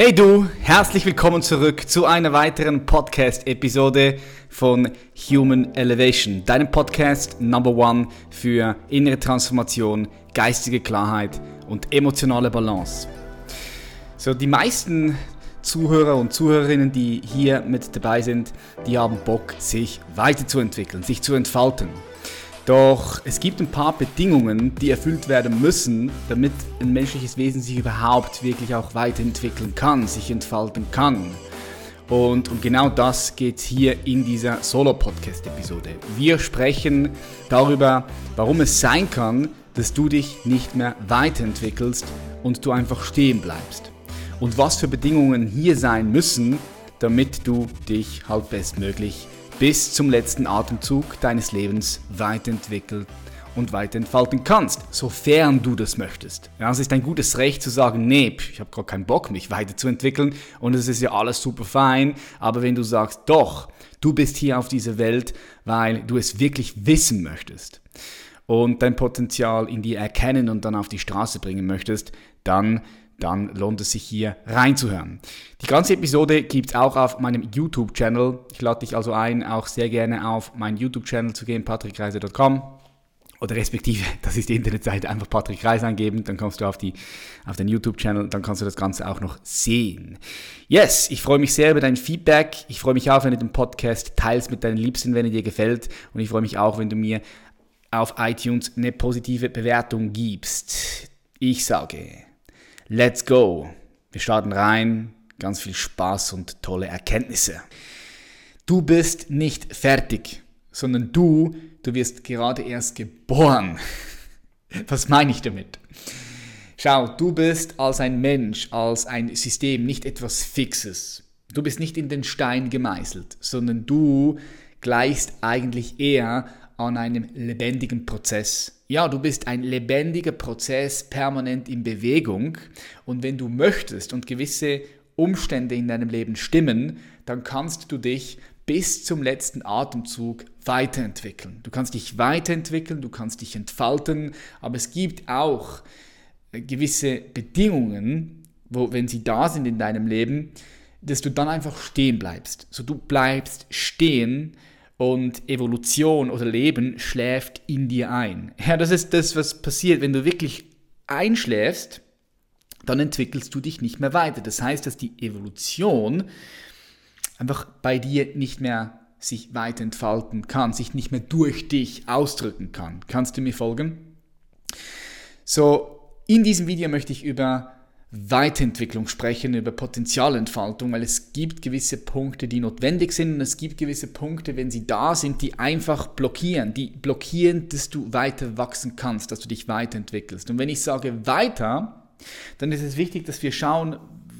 Hey du, herzlich willkommen zurück zu einer weiteren Podcast-Episode von Human Elevation, deinem Podcast Number One für innere Transformation, geistige Klarheit und emotionale Balance. So, die meisten Zuhörer und Zuhörerinnen, die hier mit dabei sind, die haben Bock, sich weiterzuentwickeln, sich zu entfalten. Doch es gibt ein paar Bedingungen, die erfüllt werden müssen, damit ein menschliches Wesen sich überhaupt wirklich auch weiterentwickeln kann, sich entfalten kann. Und um genau das geht hier in dieser Solo-Podcast-Episode. Wir sprechen darüber, warum es sein kann, dass du dich nicht mehr weiterentwickelst und du einfach stehen bleibst. Und was für Bedingungen hier sein müssen, damit du dich halt bestmöglich bis zum letzten Atemzug deines Lebens weiterentwickeln und weiterentfalten kannst, sofern du das möchtest. Ja, es ist ein gutes Recht zu sagen, nee, ich habe gar keinen Bock, mich weiterzuentwickeln und es ist ja alles super fein, aber wenn du sagst, doch, du bist hier auf dieser Welt, weil du es wirklich wissen möchtest und dein Potenzial in dir erkennen und dann auf die Straße bringen möchtest, dann dann lohnt es sich hier reinzuhören. Die ganze Episode gibt es auch auf meinem YouTube-Channel. Ich lade dich also ein, auch sehr gerne auf meinen YouTube-Channel zu gehen, patrickreise.com oder respektive, das ist die Internetseite, einfach Patrick Reis eingeben, dann kommst du auf, die, auf den YouTube-Channel, dann kannst du das Ganze auch noch sehen. Yes, ich freue mich sehr über dein Feedback. Ich freue mich auch, wenn du den Podcast teilst mit deinen Liebsten, wenn er dir gefällt. Und ich freue mich auch, wenn du mir auf iTunes eine positive Bewertung gibst. Ich sage, Let's go. Wir starten rein. Ganz viel Spaß und tolle Erkenntnisse. Du bist nicht fertig, sondern du, du wirst gerade erst geboren. Was meine ich damit? Schau, du bist als ein Mensch, als ein System nicht etwas Fixes. Du bist nicht in den Stein gemeißelt, sondern du gleichst eigentlich eher an einem lebendigen Prozess. Ja, du bist ein lebendiger Prozess permanent in Bewegung und wenn du möchtest und gewisse Umstände in deinem Leben stimmen, dann kannst du dich bis zum letzten Atemzug weiterentwickeln. Du kannst dich weiterentwickeln, du kannst dich entfalten, aber es gibt auch gewisse Bedingungen, wo, wenn sie da sind in deinem Leben, dass du dann einfach stehen bleibst. So du bleibst stehen und Evolution oder Leben schläft in dir ein. Ja, das ist das, was passiert, wenn du wirklich einschläfst, dann entwickelst du dich nicht mehr weiter. Das heißt, dass die Evolution einfach bei dir nicht mehr sich weiter entfalten kann, sich nicht mehr durch dich ausdrücken kann. Kannst du mir folgen? So, in diesem Video möchte ich über Weiterentwicklung sprechen, über Potenzialentfaltung, weil es gibt gewisse Punkte, die notwendig sind und es gibt gewisse Punkte, wenn sie da sind, die einfach blockieren, die blockieren, dass du weiter wachsen kannst, dass du dich weiterentwickelst. Und wenn ich sage weiter, dann ist es wichtig, dass wir schauen,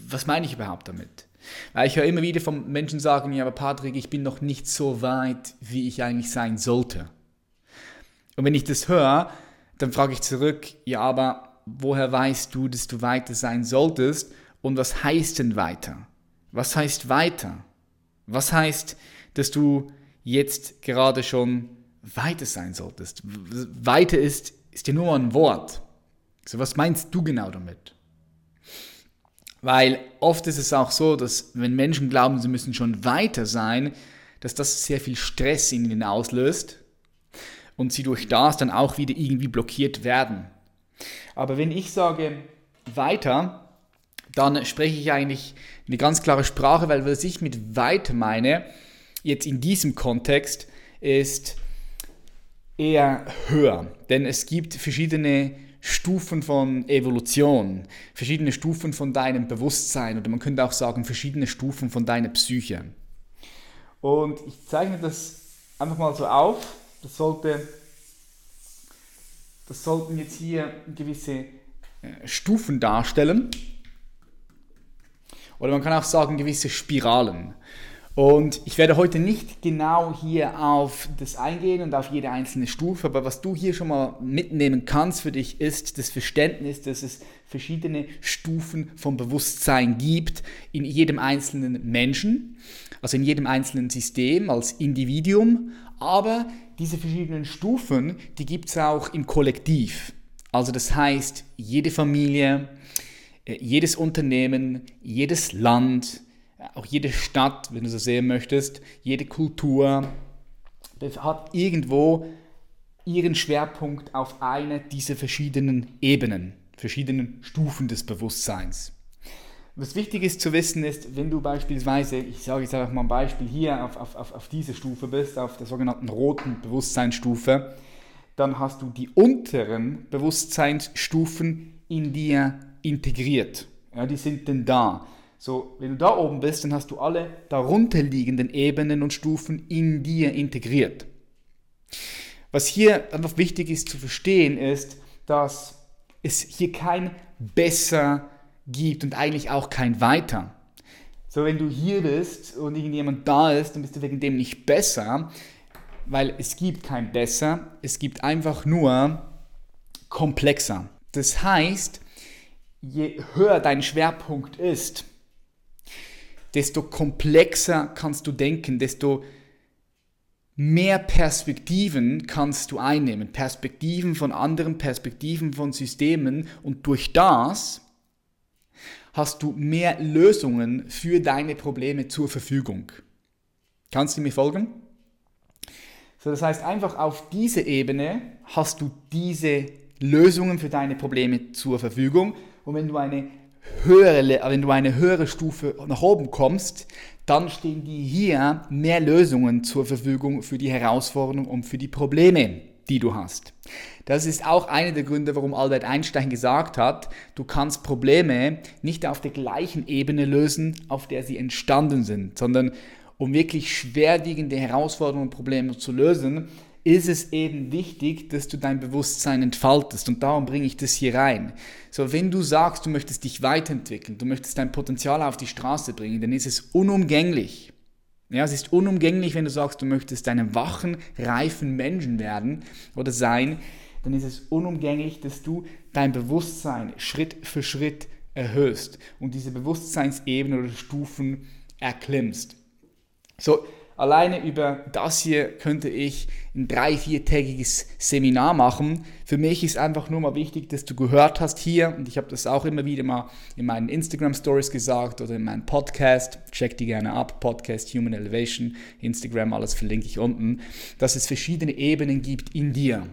was meine ich überhaupt damit? Weil ich höre immer wieder von Menschen sagen, ja, aber Patrick, ich bin noch nicht so weit, wie ich eigentlich sein sollte. Und wenn ich das höre, dann frage ich zurück, ja, aber woher weißt du, dass du weiter sein solltest und was heißt denn weiter? Was heißt weiter? Was heißt, dass du jetzt gerade schon weiter sein solltest? Weiter ist, ist ja nur ein Wort. So, was meinst du genau damit? Weil oft ist es auch so, dass wenn Menschen glauben, sie müssen schon weiter sein, dass das sehr viel Stress in ihnen auslöst und sie durch das dann auch wieder irgendwie blockiert werden. Aber wenn ich sage weiter, dann spreche ich eigentlich eine ganz klare Sprache, weil was ich mit weiter meine, jetzt in diesem Kontext, ist eher höher. Denn es gibt verschiedene Stufen von Evolution, verschiedene Stufen von deinem Bewusstsein oder man könnte auch sagen verschiedene Stufen von deiner Psyche. Und ich zeichne das einfach mal so auf. Das sollte das sollten jetzt hier gewisse äh, Stufen darstellen. Oder man kann auch sagen gewisse Spiralen. Und ich werde heute nicht genau hier auf das eingehen und auf jede einzelne Stufe, aber was du hier schon mal mitnehmen kannst für dich ist das Verständnis, dass es verschiedene Stufen vom Bewusstsein gibt in jedem einzelnen Menschen, also in jedem einzelnen System als Individuum, aber diese verschiedenen Stufen, die gibt es auch im Kollektiv. Also das heißt, jede Familie, äh, jedes Unternehmen, jedes Land, auch jede Stadt, wenn du so sehen möchtest, jede Kultur hat irgendwo ihren Schwerpunkt auf eine dieser verschiedenen Ebenen, verschiedenen Stufen des Bewusstseins. Was wichtig ist zu wissen ist, wenn du beispielsweise, ich sage jetzt einfach mal ein Beispiel, hier auf, auf, auf, dieser Stufe bist, auf der sogenannten roten Bewusstseinsstufe, dann hast du die unteren Bewusstseinsstufen in dir integriert. Ja, die sind denn da. So, wenn du da oben bist, dann hast du alle darunterliegenden Ebenen und Stufen in dir integriert. Was hier einfach wichtig ist zu verstehen, ist, dass es hier kein besser gibt und eigentlich auch kein weiter. So, wenn du hier bist und irgendjemand da ist, dann bist du wegen dem nicht besser, weil es gibt kein besser, es gibt einfach nur komplexer. Das heißt, je höher dein Schwerpunkt ist, desto komplexer kannst du denken, desto mehr Perspektiven kannst du einnehmen. Perspektiven von anderen, Perspektiven von Systemen und durch das hast du mehr Lösungen für deine Probleme zur Verfügung. Kannst du mir folgen? So, das heißt, einfach auf diese Ebene hast du diese Lösungen für deine Probleme zur Verfügung. Und wenn du eine höhere, wenn du eine höhere Stufe nach oben kommst, dann stehen dir hier mehr Lösungen zur Verfügung für die Herausforderungen und für die Probleme, die du hast. Das ist auch einer der Gründe, warum Albert Einstein gesagt hat, du kannst Probleme nicht auf der gleichen Ebene lösen, auf der sie entstanden sind, sondern um wirklich schwerwiegende Herausforderungen und Probleme zu lösen, ist es eben wichtig, dass du dein Bewusstsein entfaltest. Und darum bringe ich das hier rein. So, wenn du sagst, du möchtest dich weiterentwickeln, du möchtest dein Potenzial auf die Straße bringen, dann ist es unumgänglich. Ja, es ist unumgänglich, wenn du sagst, du möchtest einen wachen, reifen Menschen werden oder sein, dann ist es unumgänglich, dass du dein Bewusstsein Schritt für Schritt erhöhst und diese Bewusstseinsebene oder Stufen erklimmst. So, Alleine über das hier könnte ich ein drei-, viertägiges Seminar machen. Für mich ist einfach nur mal wichtig, dass du gehört hast hier, und ich habe das auch immer wieder mal in meinen Instagram-Stories gesagt oder in meinem Podcast. Check die gerne ab, Podcast Human Elevation, Instagram, alles verlinke ich unten, dass es verschiedene Ebenen gibt in dir.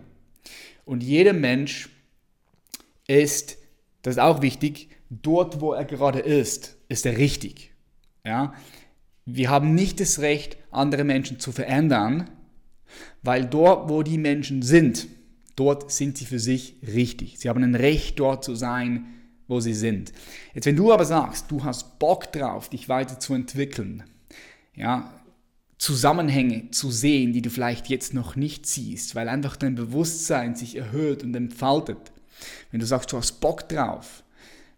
Und jeder Mensch ist, das ist auch wichtig, dort, wo er gerade ist, ist er richtig. Ja? Wir haben nicht das Recht, andere Menschen zu verändern, weil dort, wo die Menschen sind, dort sind sie für sich richtig. Sie haben ein Recht, dort zu sein, wo sie sind. Jetzt, wenn du aber sagst, du hast Bock drauf, dich weiterzuentwickeln, ja, Zusammenhänge zu sehen, die du vielleicht jetzt noch nicht siehst, weil einfach dein Bewusstsein sich erhöht und entfaltet. Wenn du sagst, du hast Bock drauf,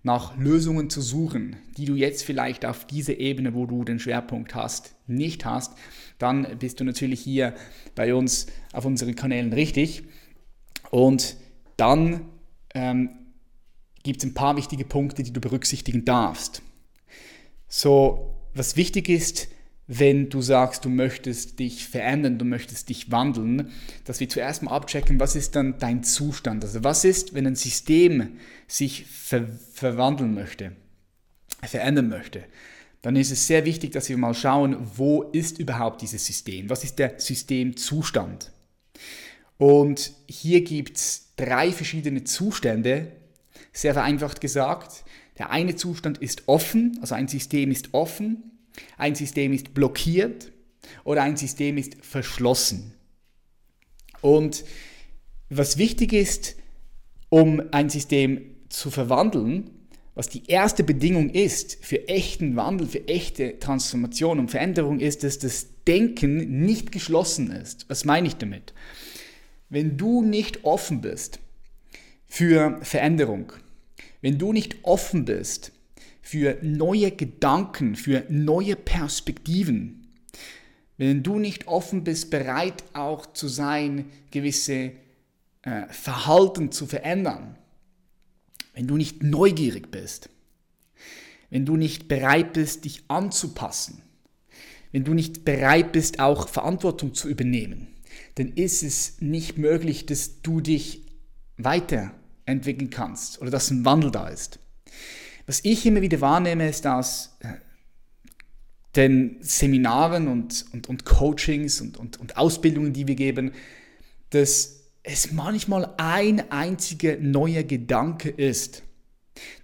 nach Lösungen zu suchen, die du jetzt vielleicht auf dieser Ebene, wo du den Schwerpunkt hast, nicht hast, dann bist du natürlich hier bei uns auf unseren Kanälen richtig. Und dann ähm, gibt es ein paar wichtige Punkte, die du berücksichtigen darfst. So, was wichtig ist, wenn du sagst, du möchtest dich verändern, du möchtest dich wandeln, dass wir zuerst mal abchecken, was ist dann dein Zustand? Also was ist, wenn ein System sich ver verwandeln möchte, verändern möchte? Dann ist es sehr wichtig, dass wir mal schauen, wo ist überhaupt dieses System? Was ist der Systemzustand? Und hier gibt es drei verschiedene Zustände, sehr vereinfacht gesagt. Der eine Zustand ist offen, also ein System ist offen ein System ist blockiert oder ein System ist verschlossen. Und was wichtig ist, um ein System zu verwandeln, was die erste Bedingung ist für echten Wandel, für echte Transformation und Veränderung, ist, dass das Denken nicht geschlossen ist. Was meine ich damit? Wenn du nicht offen bist für Veränderung, wenn du nicht offen bist für neue Gedanken, für neue Perspektiven. Wenn du nicht offen bist, bereit auch zu sein, gewisse äh, Verhalten zu verändern, wenn du nicht neugierig bist, wenn du nicht bereit bist, dich anzupassen, wenn du nicht bereit bist, auch Verantwortung zu übernehmen, dann ist es nicht möglich, dass du dich weiterentwickeln kannst oder dass ein Wandel da ist. Was ich immer wieder wahrnehme, ist, dass äh, den Seminaren und, und, und Coachings und, und, und Ausbildungen, die wir geben, dass es manchmal ein einziger neuer Gedanke ist,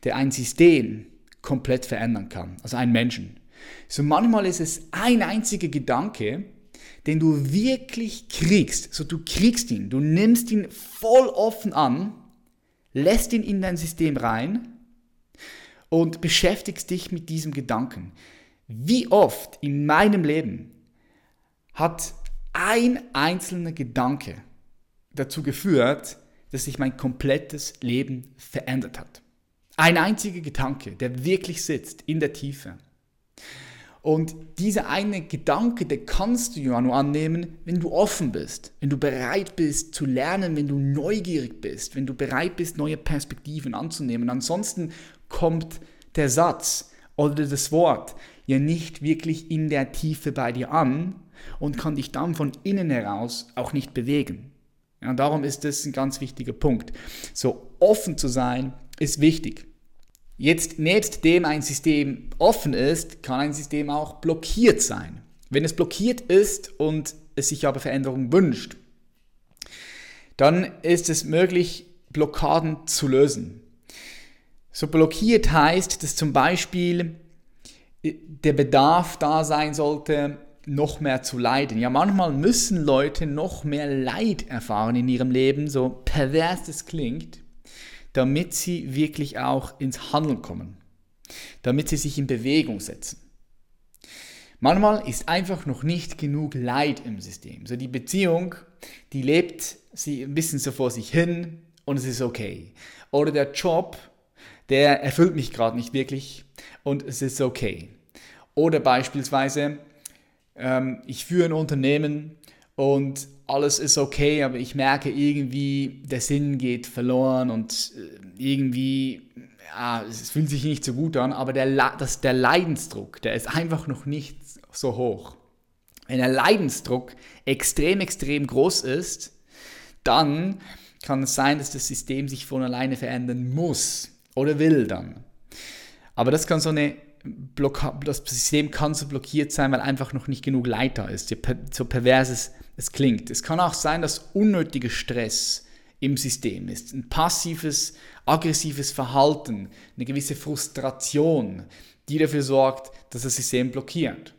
der ein System komplett verändern kann, also einen Menschen. So manchmal ist es ein einziger Gedanke, den du wirklich kriegst. So du kriegst ihn, du nimmst ihn voll offen an, lässt ihn in dein System rein und beschäftigst dich mit diesem Gedanken. Wie oft in meinem Leben hat ein einzelner Gedanke dazu geführt, dass sich mein komplettes Leben verändert hat. Ein einziger Gedanke, der wirklich sitzt in der Tiefe. Und dieser eine Gedanke, der kannst du ja nur annehmen, wenn du offen bist, wenn du bereit bist zu lernen, wenn du neugierig bist, wenn du bereit bist, neue Perspektiven anzunehmen. Ansonsten kommt der Satz oder das Wort ja nicht wirklich in der Tiefe bei dir an und kann dich dann von innen heraus auch nicht bewegen. Ja, darum ist das ein ganz wichtiger Punkt. So offen zu sein ist wichtig. Jetzt nebst dem ein System offen ist, kann ein System auch blockiert sein. Wenn es blockiert ist und es sich aber Veränderung wünscht, dann ist es möglich, Blockaden zu lösen. So blockiert heißt, dass zum Beispiel der Bedarf da sein sollte, noch mehr zu leiden. Ja, manchmal müssen Leute noch mehr Leid erfahren in ihrem Leben, so pervers es klingt, damit sie wirklich auch ins Handeln kommen, damit sie sich in Bewegung setzen. Manchmal ist einfach noch nicht genug Leid im System. So die Beziehung, die lebt sie ein bisschen so vor sich hin und es ist okay. Oder der Job, der erfüllt mich gerade nicht wirklich und es ist okay. Oder beispielsweise, ähm, ich führe ein Unternehmen und alles ist okay, aber ich merke irgendwie, der Sinn geht verloren und äh, irgendwie, ja, es fühlt sich nicht so gut an, aber der, das, der Leidensdruck, der ist einfach noch nicht so hoch. Wenn der Leidensdruck extrem, extrem groß ist, dann kann es sein, dass das System sich von alleine verändern muss oder will dann. Aber das kann so eine Blocka das System kann so blockiert sein, weil einfach noch nicht genug Leid da ist, so perverses es klingt. Es kann auch sein, dass unnötiger Stress im System ist. Ein passives, aggressives Verhalten, eine gewisse Frustration, die dafür sorgt, dass das System blockiert.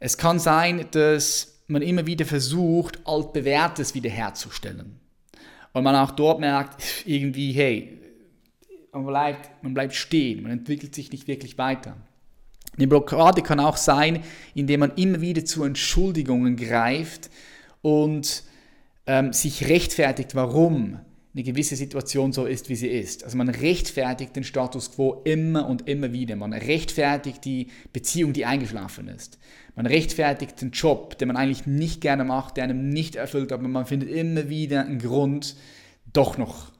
Es kann sein, dass man immer wieder versucht, altbewährtes wiederherzustellen. Und man auch dort merkt, irgendwie, hey, man bleibt, man bleibt stehen, man entwickelt sich nicht wirklich weiter. Eine Blockade kann auch sein, indem man immer wieder zu Entschuldigungen greift und ähm, sich rechtfertigt, warum eine gewisse Situation so ist, wie sie ist. Also man rechtfertigt den Status quo immer und immer wieder. Man rechtfertigt die Beziehung, die eingeschlafen ist. Man rechtfertigt den Job, den man eigentlich nicht gerne macht, der einem nicht erfüllt, aber man findet immer wieder einen Grund, doch noch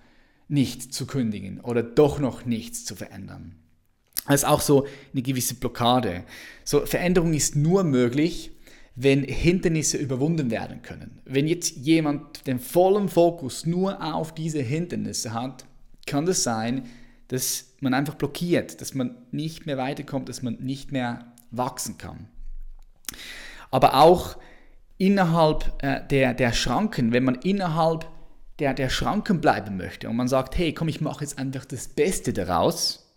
nicht zu kündigen oder doch noch nichts zu verändern. Das ist auch so eine gewisse Blockade. So, Veränderung ist nur möglich, wenn Hindernisse überwunden werden können. Wenn jetzt jemand den vollen Fokus nur auf diese Hindernisse hat, kann das sein, dass man einfach blockiert, dass man nicht mehr weiterkommt, dass man nicht mehr wachsen kann. Aber auch innerhalb äh, der, der Schranken, wenn man innerhalb der, der Schranken bleiben möchte und man sagt, hey, komm, ich mache jetzt einfach das Beste daraus,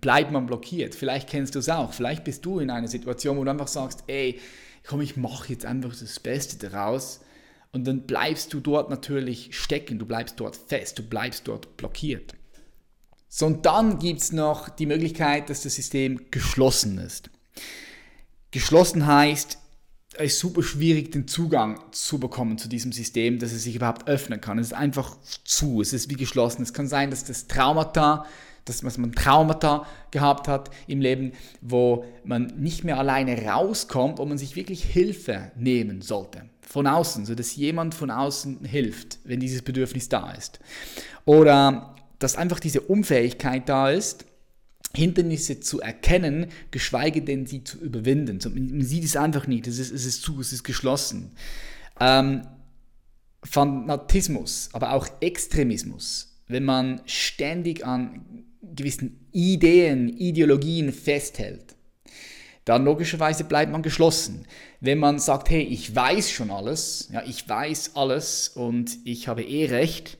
bleibt man blockiert. Vielleicht kennst du es auch. Vielleicht bist du in einer Situation, wo du einfach sagst, ey, komm, ich mache jetzt einfach das Beste daraus. Und dann bleibst du dort natürlich stecken, du bleibst dort fest, du bleibst dort blockiert. So, und dann gibt es noch die Möglichkeit, dass das System geschlossen ist. Geschlossen heißt, ist super schwierig, den Zugang zu bekommen zu diesem System, dass es sich überhaupt öffnen kann. Es ist einfach zu, es ist wie geschlossen. Es kann sein, dass das Traumata dass man Traumata gehabt hat im Leben, wo man nicht mehr alleine rauskommt und man sich wirklich Hilfe nehmen sollte. Von außen, so dass jemand von außen hilft, wenn dieses Bedürfnis da ist. Oder dass einfach diese Unfähigkeit da ist, Hindernisse zu erkennen, geschweige denn sie zu überwinden. So, man sieht es einfach nicht, es ist, es ist zu, es ist geschlossen. Ähm, Fanatismus, aber auch Extremismus, wenn man ständig an gewissen Ideen, Ideologien festhält, dann logischerweise bleibt man geschlossen. Wenn man sagt, hey, ich weiß schon alles, ja, ich weiß alles und ich habe eh recht,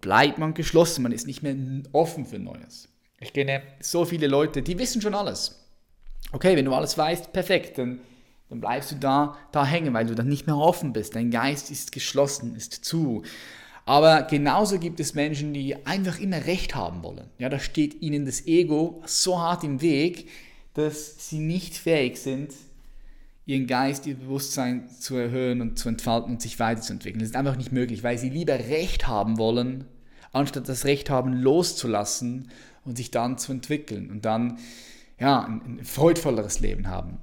bleibt man geschlossen, man ist nicht mehr offen für Neues. Ich kenne so viele Leute, die wissen schon alles. Okay, wenn du alles weißt, perfekt, dann, dann bleibst du da, da hängen, weil du dann nicht mehr offen bist. Dein Geist ist geschlossen, ist zu. Aber genauso gibt es Menschen, die einfach immer Recht haben wollen. Ja, da steht ihnen das Ego so hart im Weg, dass sie nicht fähig sind, ihren Geist, ihr Bewusstsein zu erhöhen und zu entfalten und sich weiterzuentwickeln. Das ist einfach nicht möglich, weil sie lieber Recht haben wollen, anstatt das Recht haben loszulassen und sich dann zu entwickeln und dann ja, ein, ein freudvolleres Leben haben,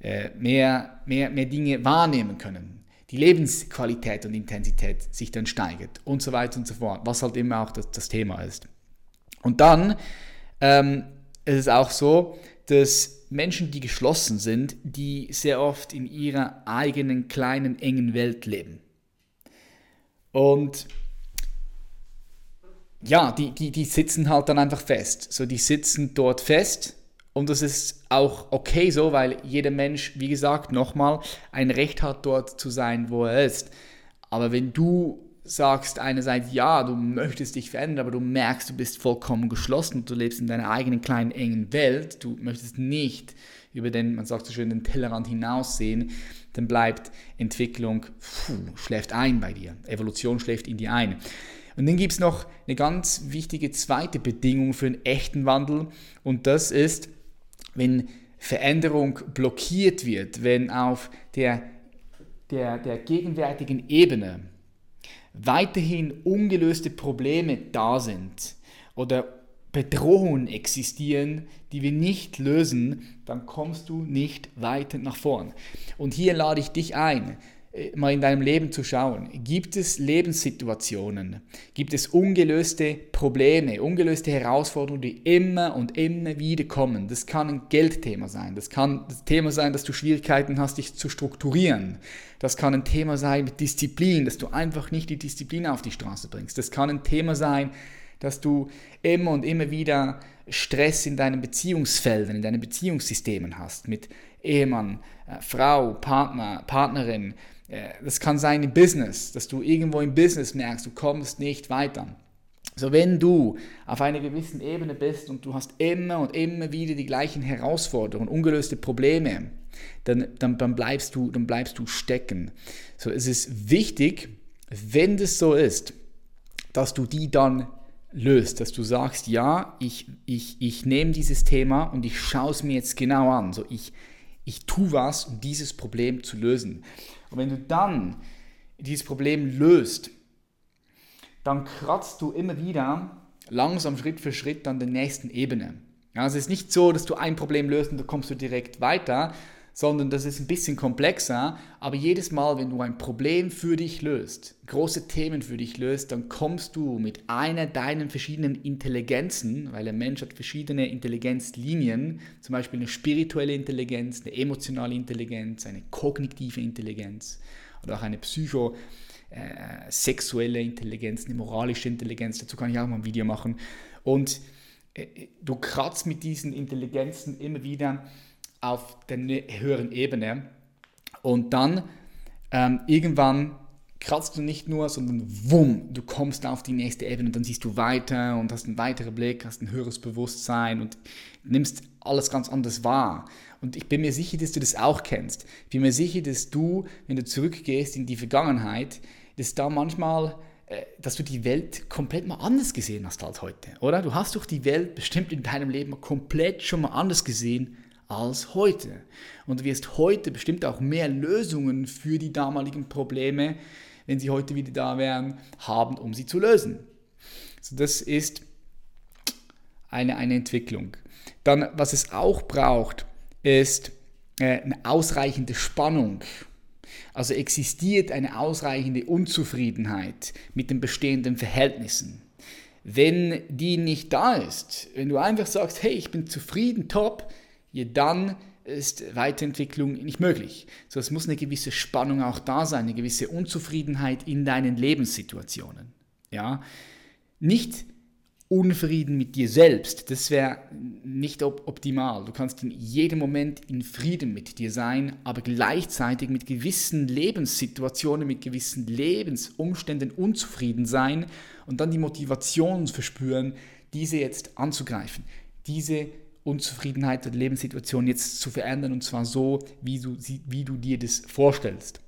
äh, mehr, mehr, mehr Dinge wahrnehmen können, die Lebensqualität und Intensität sich dann steigert und so weiter und so fort, was halt immer auch das, das Thema ist. Und dann ähm, ist es auch so, dass Menschen, die geschlossen sind, die sehr oft in ihrer eigenen kleinen, engen Welt leben. Und ja, die, die, die sitzen halt dann einfach fest. So, die sitzen dort fest und das ist auch okay so, weil jeder Mensch, wie gesagt, nochmal ein Recht hat, dort zu sein, wo er ist. Aber wenn du sagst einerseits, ja, du möchtest dich verändern, aber du merkst, du bist vollkommen geschlossen, du lebst in deiner eigenen kleinen engen Welt, du möchtest nicht über den, man sagt so schön, den Tellerrand hinaussehen, dann bleibt Entwicklung, puh, schläft ein bei dir. Evolution schläft in dir ein. Und dann gibt es noch eine ganz wichtige zweite Bedingung für einen echten Wandel und das ist, wenn Veränderung blockiert wird, wenn auf der, der, der gegenwärtigen Ebene weiterhin ungelöste Probleme da sind oder Bedrohungen existieren, die wir nicht lösen, dann kommst du nicht weiter nach vorn. Und hier lade ich dich ein, mal in deinem Leben zu schauen. Gibt es Lebenssituationen? Gibt es ungelöste Probleme, ungelöste Herausforderungen, die immer und immer wieder kommen? Das kann ein Geldthema sein. Das kann das Thema sein, dass du Schwierigkeiten hast, dich zu strukturieren. Das kann ein Thema sein mit Disziplin, dass du einfach nicht die Disziplin auf die Straße bringst. Das kann ein Thema sein, dass du immer und immer wieder Stress in deinen Beziehungsfeldern, in deinen Beziehungssystemen hast, mit Ehemann, äh, Frau, Partner, Partnerin, äh, das kann sein im Business, dass du irgendwo im Business merkst, du kommst nicht weiter. So, wenn du auf einer gewissen Ebene bist und du hast immer und immer wieder die gleichen Herausforderungen, ungelöste Probleme, dann, dann, dann, bleibst, du, dann bleibst du stecken. So, es ist wichtig, wenn das so ist, dass du die dann löst, dass du sagst, ja, ich, ich, ich nehme dieses Thema und ich schaue es mir jetzt genau an. So, ich, ich tue was, um dieses Problem zu lösen. Und wenn du dann dieses Problem löst, dann kratzt du immer wieder langsam Schritt für Schritt an der nächsten Ebene. Ja, es ist nicht so, dass du ein Problem löst und dann kommst du direkt weiter, sondern das ist ein bisschen komplexer. Aber jedes Mal, wenn du ein Problem für dich löst, große Themen für dich löst, dann kommst du mit einer deiner verschiedenen Intelligenzen, weil der Mensch hat verschiedene Intelligenzlinien, zum Beispiel eine spirituelle Intelligenz, eine emotionale Intelligenz, eine kognitive Intelligenz oder auch eine psycho äh, sexuelle Intelligenz, eine moralische Intelligenz. Dazu kann ich auch mal ein Video machen. Und äh, du kratzt mit diesen Intelligenzen immer wieder auf der höheren Ebene. Und dann ähm, irgendwann kratzt du nicht nur, sondern wumm, du kommst auf die nächste Ebene und dann siehst du weiter und hast einen weiteren Blick, hast ein höheres Bewusstsein und nimmst alles ganz anders wahr. Und ich bin mir sicher, dass du das auch kennst. Ich bin mir sicher, dass du, wenn du zurückgehst in die Vergangenheit, dass da manchmal äh, dass du die Welt komplett mal anders gesehen hast als heute, oder? Du hast doch die Welt bestimmt in deinem Leben komplett schon mal anders gesehen als heute. Und du wirst heute bestimmt auch mehr Lösungen für die damaligen Probleme, wenn sie heute wieder da wären, haben, um sie zu lösen. Also das ist eine, eine Entwicklung. Dann, was es auch braucht, ist äh, eine ausreichende Spannung. Also existiert eine ausreichende Unzufriedenheit mit den bestehenden Verhältnissen. Wenn die nicht da ist, wenn du einfach sagst, hey, ich bin zufrieden, top, ja, dann ist Weiterentwicklung nicht möglich. So, es muss eine gewisse Spannung auch da sein, eine gewisse Unzufriedenheit in deinen Lebenssituationen. Ja, nicht Unfrieden mit dir selbst, das wäre nicht op optimal. Du kannst in jedem Moment in Frieden mit dir sein, aber gleichzeitig mit gewissen Lebenssituationen, mit gewissen Lebensumständen unzufrieden sein und dann die Motivation verspüren, diese jetzt anzugreifen, diese Unzufriedenheit oder Lebenssituation jetzt zu verändern und zwar so, wie du, wie du dir das vorstellst.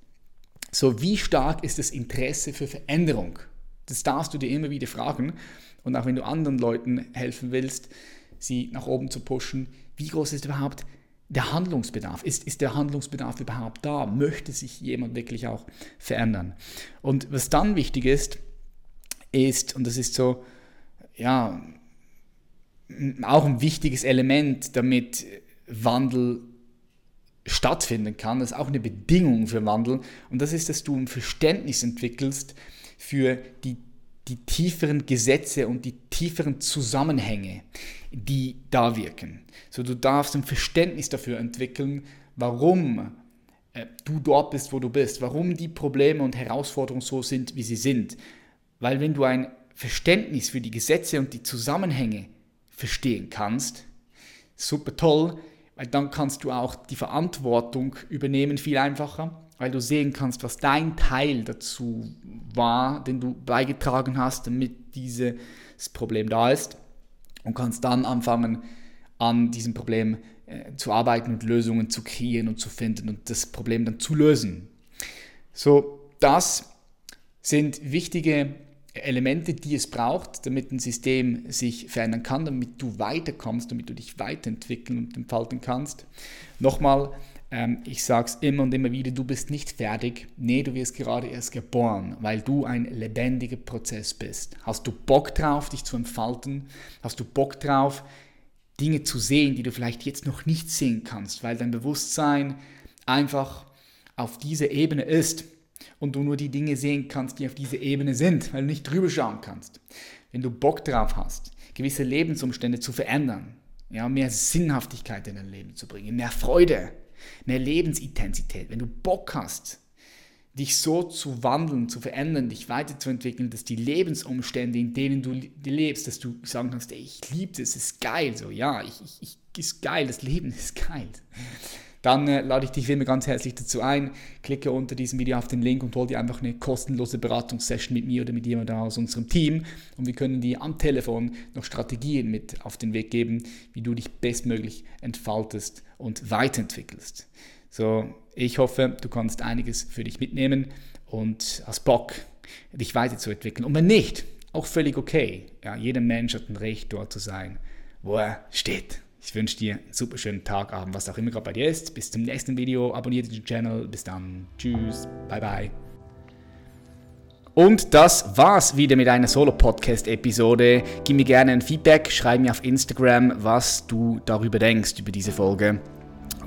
So, wie stark ist das Interesse für Veränderung? Das darfst du dir immer wieder fragen. Und auch wenn du anderen Leuten helfen willst, sie nach oben zu pushen, wie groß ist überhaupt der Handlungsbedarf? Ist, ist der Handlungsbedarf überhaupt da? Möchte sich jemand wirklich auch verändern? Und was dann wichtig ist, ist, und das ist so, ja, auch ein wichtiges Element, damit Wandel stattfinden kann, das ist auch eine Bedingung für Wandel, und das ist, dass du ein Verständnis entwickelst für die, die tieferen Gesetze und die tieferen Zusammenhänge, die da wirken. So, du darfst ein Verständnis dafür entwickeln, warum äh, du dort bist, wo du bist, warum die Probleme und Herausforderungen so sind, wie sie sind. Weil wenn du ein Verständnis für die Gesetze und die Zusammenhänge verstehen kannst, super toll, weil dann kannst du auch die Verantwortung übernehmen viel einfacher, weil du sehen kannst, was dein Teil dazu war, den du beigetragen hast, damit dieses Problem da ist und kannst dann anfangen, an diesem Problem äh, zu arbeiten und Lösungen zu kreieren und zu finden und das Problem dann zu lösen. So, das sind wichtige Elemente, die es braucht, damit ein System sich verändern kann, damit du weiterkommst, damit du dich weiterentwickeln und entfalten kannst. Nochmal, ähm, ich sage es immer und immer wieder, du bist nicht fertig. Nee, du wirst gerade erst geboren, weil du ein lebendiger Prozess bist. Hast du Bock drauf, dich zu entfalten? Hast du Bock drauf, Dinge zu sehen, die du vielleicht jetzt noch nicht sehen kannst, weil dein Bewusstsein einfach auf dieser Ebene ist und du nur die Dinge sehen kannst, die auf dieser Ebene sind, weil du nicht drüber schauen kannst. Wenn du Bock drauf hast, gewisse Lebensumstände zu verändern, ja, mehr Sinnhaftigkeit in dein Leben zu bringen, mehr Freude, mehr Lebensintensität, wenn du Bock hast, dich so zu wandeln, zu verändern, dich weiterzuentwickeln, dass die Lebensumstände, in denen du lebst, dass du sagen kannst, ey, ich liebe das, es ist geil, so, ja, ich, ich, ich, ist geil, das Leben ist geil dann äh, lade ich dich wie immer ganz herzlich dazu ein. Klicke unter diesem Video auf den Link und hol dir einfach eine kostenlose Beratungssession mit mir oder mit jemandem aus unserem Team. Und wir können dir am Telefon noch Strategien mit auf den Weg geben, wie du dich bestmöglich entfaltest und weiterentwickelst. So, ich hoffe, du kannst einiges für dich mitnehmen und hast Bock, dich weiterzuentwickeln. Und wenn nicht, auch völlig okay. Ja, jeder Mensch hat ein Recht, dort zu sein, wo er steht. Ich wünsche dir einen super schönen Tag, Abend, was auch immer gerade bei dir ist. Bis zum nächsten Video. Abonniere den Channel. Bis dann. Tschüss. Bye, bye. Und das war's wieder mit einer Solo-Podcast-Episode. Gib mir gerne ein Feedback, schreib mir auf Instagram, was du darüber denkst, über diese Folge.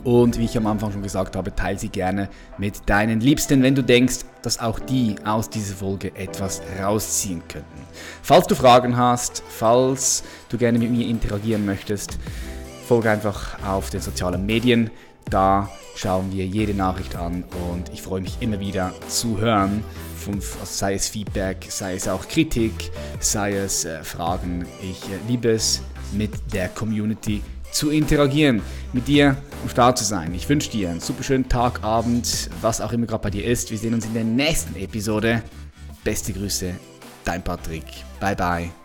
Und wie ich am Anfang schon gesagt habe, teile sie gerne mit deinen Liebsten, wenn du denkst, dass auch die aus dieser Folge etwas rausziehen könnten. Falls du Fragen hast, falls du gerne mit mir interagieren möchtest, folge einfach auf den sozialen Medien. Da schauen wir jede Nachricht an und ich freue mich immer wieder zu hören, von, also sei es Feedback, sei es auch Kritik, sei es äh, Fragen. Ich äh, liebe es, mit der Community zu interagieren, mit dir am Start zu sein. Ich wünsche dir einen super schönen Tag, Abend, was auch immer gerade bei dir ist. Wir sehen uns in der nächsten Episode. Beste Grüße, dein Patrick. Bye bye.